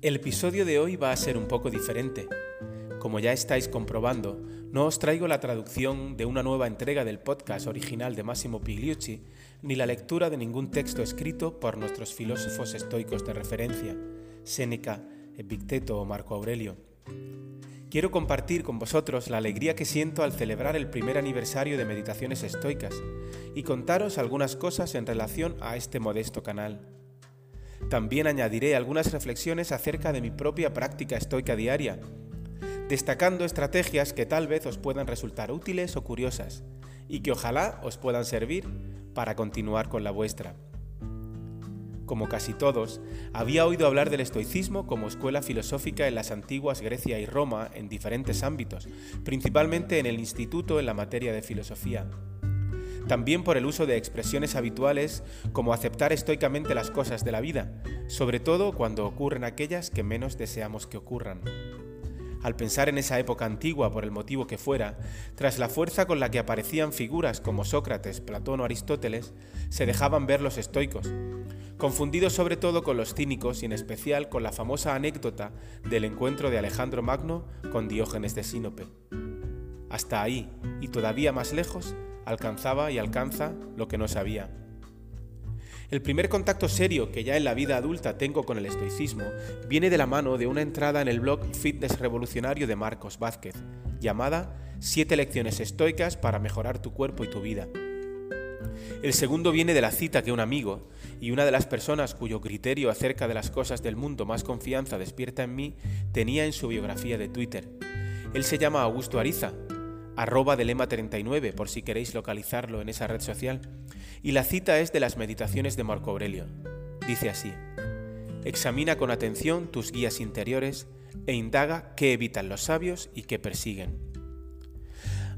El episodio de hoy va a ser un poco diferente. Como ya estáis comprobando, no os traigo la traducción de una nueva entrega del podcast original de Massimo Pigliucci, ni la lectura de ningún texto escrito por nuestros filósofos estoicos de referencia, Séneca, Epicteto o Marco Aurelio. Quiero compartir con vosotros la alegría que siento al celebrar el primer aniversario de Meditaciones Estoicas y contaros algunas cosas en relación a este modesto canal. También añadiré algunas reflexiones acerca de mi propia práctica estoica diaria, destacando estrategias que tal vez os puedan resultar útiles o curiosas y que ojalá os puedan servir para continuar con la vuestra como casi todos, había oído hablar del estoicismo como escuela filosófica en las antiguas Grecia y Roma en diferentes ámbitos, principalmente en el instituto en la materia de filosofía. También por el uso de expresiones habituales como aceptar estoicamente las cosas de la vida, sobre todo cuando ocurren aquellas que menos deseamos que ocurran. Al pensar en esa época antigua, por el motivo que fuera, tras la fuerza con la que aparecían figuras como Sócrates, Platón o Aristóteles, se dejaban ver los estoicos, confundidos sobre todo con los cínicos y en especial con la famosa anécdota del encuentro de Alejandro Magno con Diógenes de Sinope. Hasta ahí, y todavía más lejos, alcanzaba y alcanza lo que no sabía. El primer contacto serio que ya en la vida adulta tengo con el estoicismo viene de la mano de una entrada en el blog Fitness Revolucionario de Marcos Vázquez, llamada Siete lecciones estoicas para mejorar tu cuerpo y tu vida. El segundo viene de la cita que un amigo, y una de las personas cuyo criterio acerca de las cosas del mundo más confianza despierta en mí, tenía en su biografía de Twitter. Él se llama Augusto Ariza, arroba de lema 39 por si queréis localizarlo en esa red social, y la cita es de las meditaciones de Marco Aurelio. Dice así, examina con atención tus guías interiores e indaga qué evitan los sabios y qué persiguen.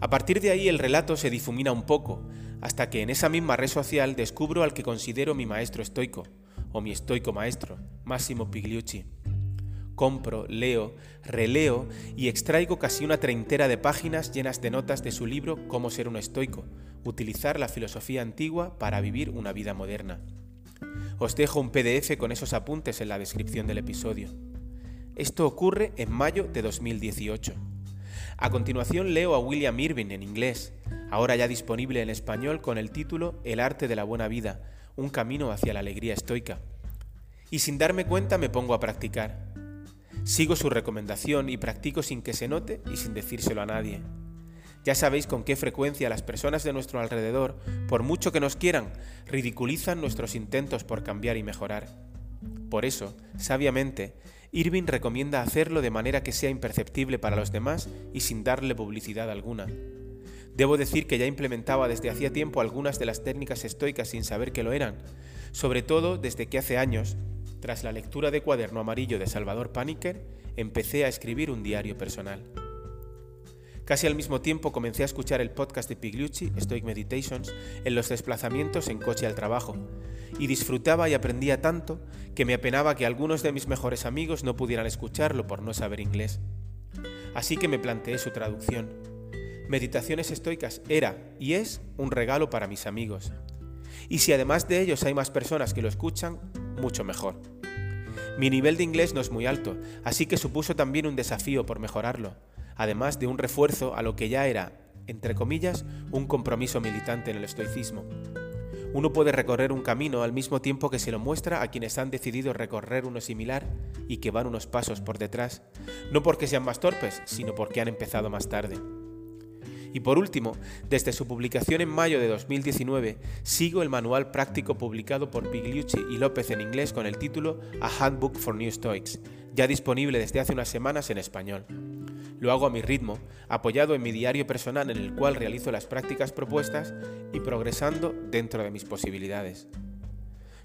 A partir de ahí el relato se difumina un poco, hasta que en esa misma red social descubro al que considero mi maestro estoico, o mi estoico maestro, Massimo Pigliucci compro, leo, releo y extraigo casi una treintera de páginas llenas de notas de su libro Cómo ser un estoico, utilizar la filosofía antigua para vivir una vida moderna. Os dejo un PDF con esos apuntes en la descripción del episodio. Esto ocurre en mayo de 2018. A continuación leo a William Irving en inglés, ahora ya disponible en español con el título El arte de la buena vida, un camino hacia la alegría estoica. Y sin darme cuenta me pongo a practicar. Sigo su recomendación y practico sin que se note y sin decírselo a nadie. Ya sabéis con qué frecuencia las personas de nuestro alrededor, por mucho que nos quieran, ridiculizan nuestros intentos por cambiar y mejorar. Por eso, sabiamente, Irving recomienda hacerlo de manera que sea imperceptible para los demás y sin darle publicidad alguna. Debo decir que ya implementaba desde hacía tiempo algunas de las técnicas estoicas sin saber que lo eran, sobre todo desde que hace años tras la lectura de Cuaderno Amarillo de Salvador Paniker, empecé a escribir un diario personal. Casi al mismo tiempo comencé a escuchar el podcast de Pigliucci, Stoic Meditations, en los desplazamientos en coche al trabajo, y disfrutaba y aprendía tanto que me apenaba que algunos de mis mejores amigos no pudieran escucharlo por no saber inglés. Así que me planteé su traducción. Meditaciones estoicas era y es un regalo para mis amigos. Y si además de ellos hay más personas que lo escuchan, mucho mejor. Mi nivel de inglés no es muy alto, así que supuso también un desafío por mejorarlo, además de un refuerzo a lo que ya era, entre comillas, un compromiso militante en el estoicismo. Uno puede recorrer un camino al mismo tiempo que se lo muestra a quienes han decidido recorrer uno similar y que van unos pasos por detrás, no porque sean más torpes, sino porque han empezado más tarde. Y por último, desde su publicación en mayo de 2019, sigo el manual práctico publicado por Pigliucci y López en inglés con el título A Handbook for New Stoics, ya disponible desde hace unas semanas en español. Lo hago a mi ritmo, apoyado en mi diario personal en el cual realizo las prácticas propuestas y progresando dentro de mis posibilidades.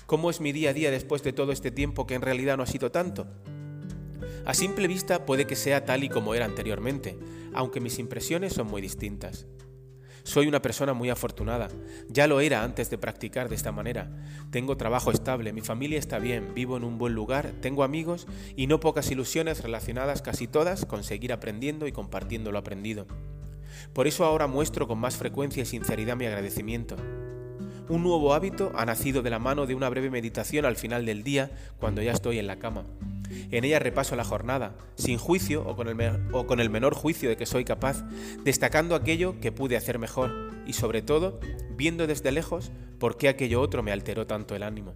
¿Cómo es mi día a día después de todo este tiempo que en realidad no ha sido tanto? A simple vista puede que sea tal y como era anteriormente, aunque mis impresiones son muy distintas. Soy una persona muy afortunada, ya lo era antes de practicar de esta manera. Tengo trabajo estable, mi familia está bien, vivo en un buen lugar, tengo amigos y no pocas ilusiones relacionadas casi todas con seguir aprendiendo y compartiendo lo aprendido. Por eso ahora muestro con más frecuencia y sinceridad mi agradecimiento. Un nuevo hábito ha nacido de la mano de una breve meditación al final del día cuando ya estoy en la cama. En ella repaso la jornada, sin juicio o con, el menor juicio de que soy capaz, destacando aquello que pude hacer mejor y sobre todo viendo desde lejos por qué aquello otro me alteró tanto el ánimo.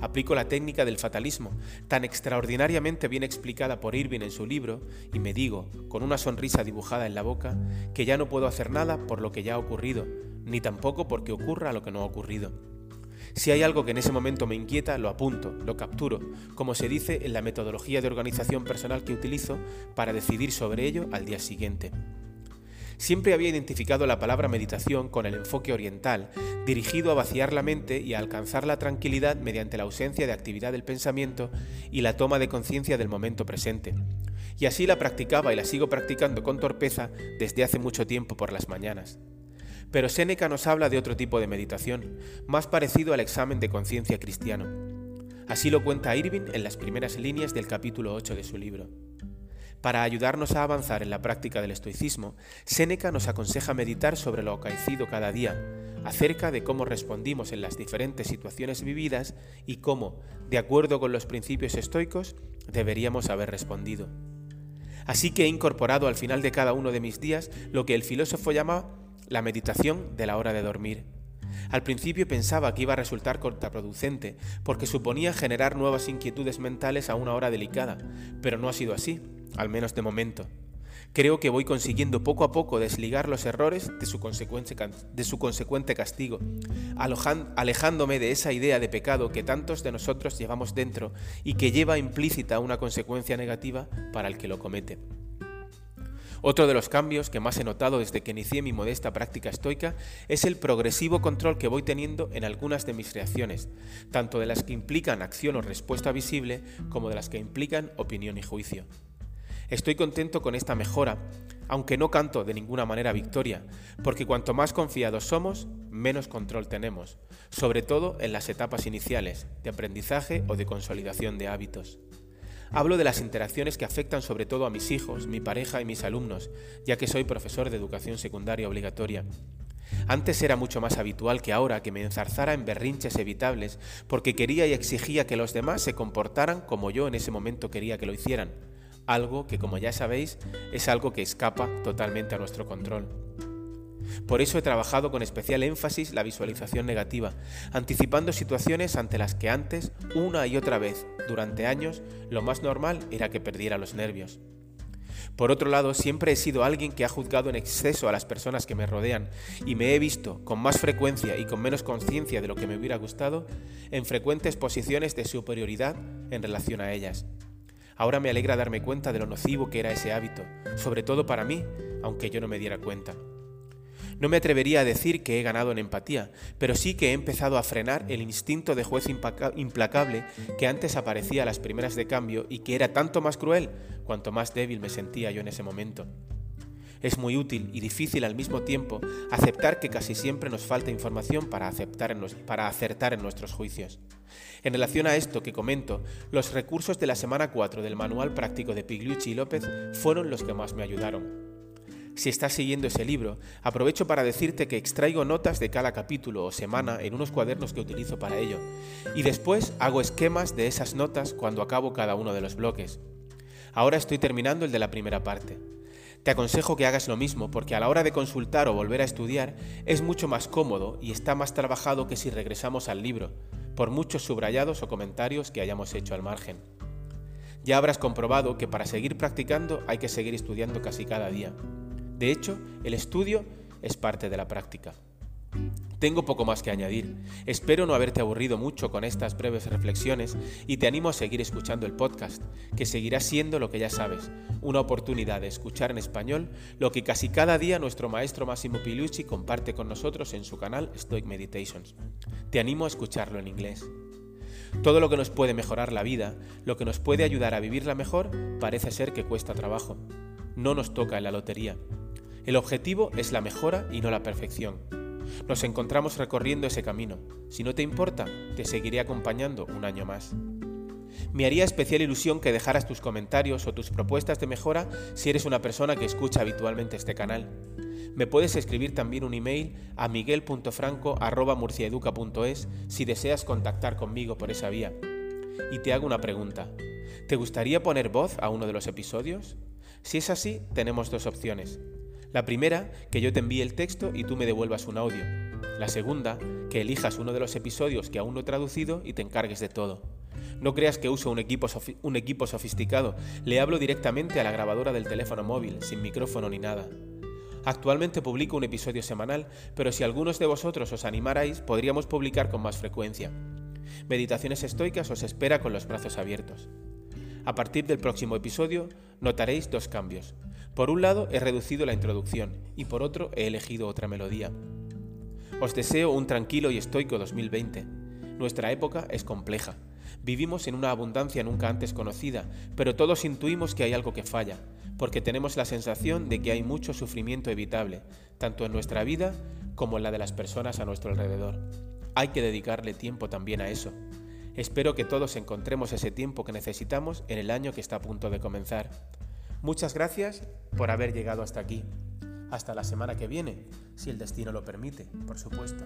Aplico la técnica del fatalismo, tan extraordinariamente bien explicada por Irving en su libro, y me digo, con una sonrisa dibujada en la boca, que ya no puedo hacer nada por lo que ya ha ocurrido, ni tampoco porque ocurra lo que no ha ocurrido. Si hay algo que en ese momento me inquieta, lo apunto, lo capturo, como se dice en la metodología de organización personal que utilizo para decidir sobre ello al día siguiente. Siempre había identificado la palabra meditación con el enfoque oriental, dirigido a vaciar la mente y a alcanzar la tranquilidad mediante la ausencia de actividad del pensamiento y la toma de conciencia del momento presente. Y así la practicaba y la sigo practicando con torpeza desde hace mucho tiempo por las mañanas. Pero Séneca nos habla de otro tipo de meditación, más parecido al examen de conciencia cristiano. Así lo cuenta Irving en las primeras líneas del capítulo 8 de su libro. Para ayudarnos a avanzar en la práctica del estoicismo, Séneca nos aconseja meditar sobre lo acaecido cada día, acerca de cómo respondimos en las diferentes situaciones vividas y cómo, de acuerdo con los principios estoicos, deberíamos haber respondido. Así que he incorporado al final de cada uno de mis días lo que el filósofo llama la meditación de la hora de dormir. Al principio pensaba que iba a resultar contraproducente, porque suponía generar nuevas inquietudes mentales a una hora delicada, pero no ha sido así, al menos de momento. Creo que voy consiguiendo poco a poco desligar los errores de su, de su consecuente castigo, alejándome de esa idea de pecado que tantos de nosotros llevamos dentro y que lleva implícita una consecuencia negativa para el que lo comete. Otro de los cambios que más he notado desde que inicié mi modesta práctica estoica es el progresivo control que voy teniendo en algunas de mis reacciones, tanto de las que implican acción o respuesta visible como de las que implican opinión y juicio. Estoy contento con esta mejora, aunque no canto de ninguna manera victoria, porque cuanto más confiados somos, menos control tenemos, sobre todo en las etapas iniciales de aprendizaje o de consolidación de hábitos. Hablo de las interacciones que afectan sobre todo a mis hijos, mi pareja y mis alumnos, ya que soy profesor de educación secundaria obligatoria. Antes era mucho más habitual que ahora que me enzarzara en berrinches evitables porque quería y exigía que los demás se comportaran como yo en ese momento quería que lo hicieran, algo que como ya sabéis es algo que escapa totalmente a nuestro control. Por eso he trabajado con especial énfasis la visualización negativa, anticipando situaciones ante las que antes, una y otra vez, durante años, lo más normal era que perdiera los nervios. Por otro lado, siempre he sido alguien que ha juzgado en exceso a las personas que me rodean y me he visto, con más frecuencia y con menos conciencia de lo que me hubiera gustado, en frecuentes posiciones de superioridad en relación a ellas. Ahora me alegra darme cuenta de lo nocivo que era ese hábito, sobre todo para mí, aunque yo no me diera cuenta. No me atrevería a decir que he ganado en empatía, pero sí que he empezado a frenar el instinto de juez implacable que antes aparecía a las primeras de cambio y que era tanto más cruel cuanto más débil me sentía yo en ese momento. Es muy útil y difícil al mismo tiempo aceptar que casi siempre nos falta información para, aceptar para acertar en nuestros juicios. En relación a esto que comento, los recursos de la semana 4 del Manual Práctico de Pigliucci y López fueron los que más me ayudaron. Si estás siguiendo ese libro, aprovecho para decirte que extraigo notas de cada capítulo o semana en unos cuadernos que utilizo para ello, y después hago esquemas de esas notas cuando acabo cada uno de los bloques. Ahora estoy terminando el de la primera parte. Te aconsejo que hagas lo mismo porque a la hora de consultar o volver a estudiar es mucho más cómodo y está más trabajado que si regresamos al libro, por muchos subrayados o comentarios que hayamos hecho al margen. Ya habrás comprobado que para seguir practicando hay que seguir estudiando casi cada día. De hecho, el estudio es parte de la práctica. Tengo poco más que añadir. Espero no haberte aburrido mucho con estas breves reflexiones y te animo a seguir escuchando el podcast, que seguirá siendo lo que ya sabes, una oportunidad de escuchar en español lo que casi cada día nuestro maestro Massimo Pilucci comparte con nosotros en su canal Stoic Meditations. Te animo a escucharlo en inglés. Todo lo que nos puede mejorar la vida, lo que nos puede ayudar a vivirla mejor, parece ser que cuesta trabajo. No nos toca en la lotería, el objetivo es la mejora y no la perfección. Nos encontramos recorriendo ese camino. Si no te importa, te seguiré acompañando un año más. Me haría especial ilusión que dejaras tus comentarios o tus propuestas de mejora si eres una persona que escucha habitualmente este canal. Me puedes escribir también un email a miguel.franco.murciaeduca.es si deseas contactar conmigo por esa vía. Y te hago una pregunta. ¿Te gustaría poner voz a uno de los episodios? Si es así, tenemos dos opciones. La primera, que yo te envíe el texto y tú me devuelvas un audio. La segunda, que elijas uno de los episodios que aún no he traducido y te encargues de todo. No creas que uso un equipo, un equipo sofisticado, le hablo directamente a la grabadora del teléfono móvil, sin micrófono ni nada. Actualmente publico un episodio semanal, pero si algunos de vosotros os animarais, podríamos publicar con más frecuencia. Meditaciones estoicas os espera con los brazos abiertos. A partir del próximo episodio notaréis dos cambios. Por un lado he reducido la introducción y por otro he elegido otra melodía. Os deseo un tranquilo y estoico 2020. Nuestra época es compleja. Vivimos en una abundancia nunca antes conocida, pero todos intuimos que hay algo que falla, porque tenemos la sensación de que hay mucho sufrimiento evitable, tanto en nuestra vida como en la de las personas a nuestro alrededor. Hay que dedicarle tiempo también a eso. Espero que todos encontremos ese tiempo que necesitamos en el año que está a punto de comenzar. Muchas gracias por haber llegado hasta aquí. Hasta la semana que viene, si el destino lo permite, por supuesto.